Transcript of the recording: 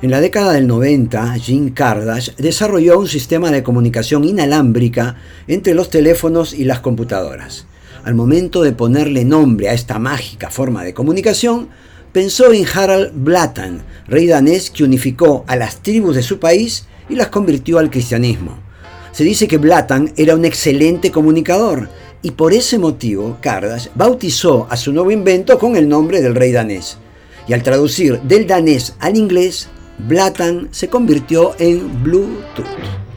En la década del 90, Jim Kardash desarrolló un sistema de comunicación inalámbrica entre los teléfonos y las computadoras. Al momento de ponerle nombre a esta mágica forma de comunicación, pensó en Harald Blatan, rey danés que unificó a las tribus de su país y las convirtió al cristianismo. Se dice que Blatan era un excelente comunicador y por ese motivo Kardash bautizó a su nuevo invento con el nombre del rey danés. Y al traducir del danés al inglés, Blatan se convirtió en Bluetooth.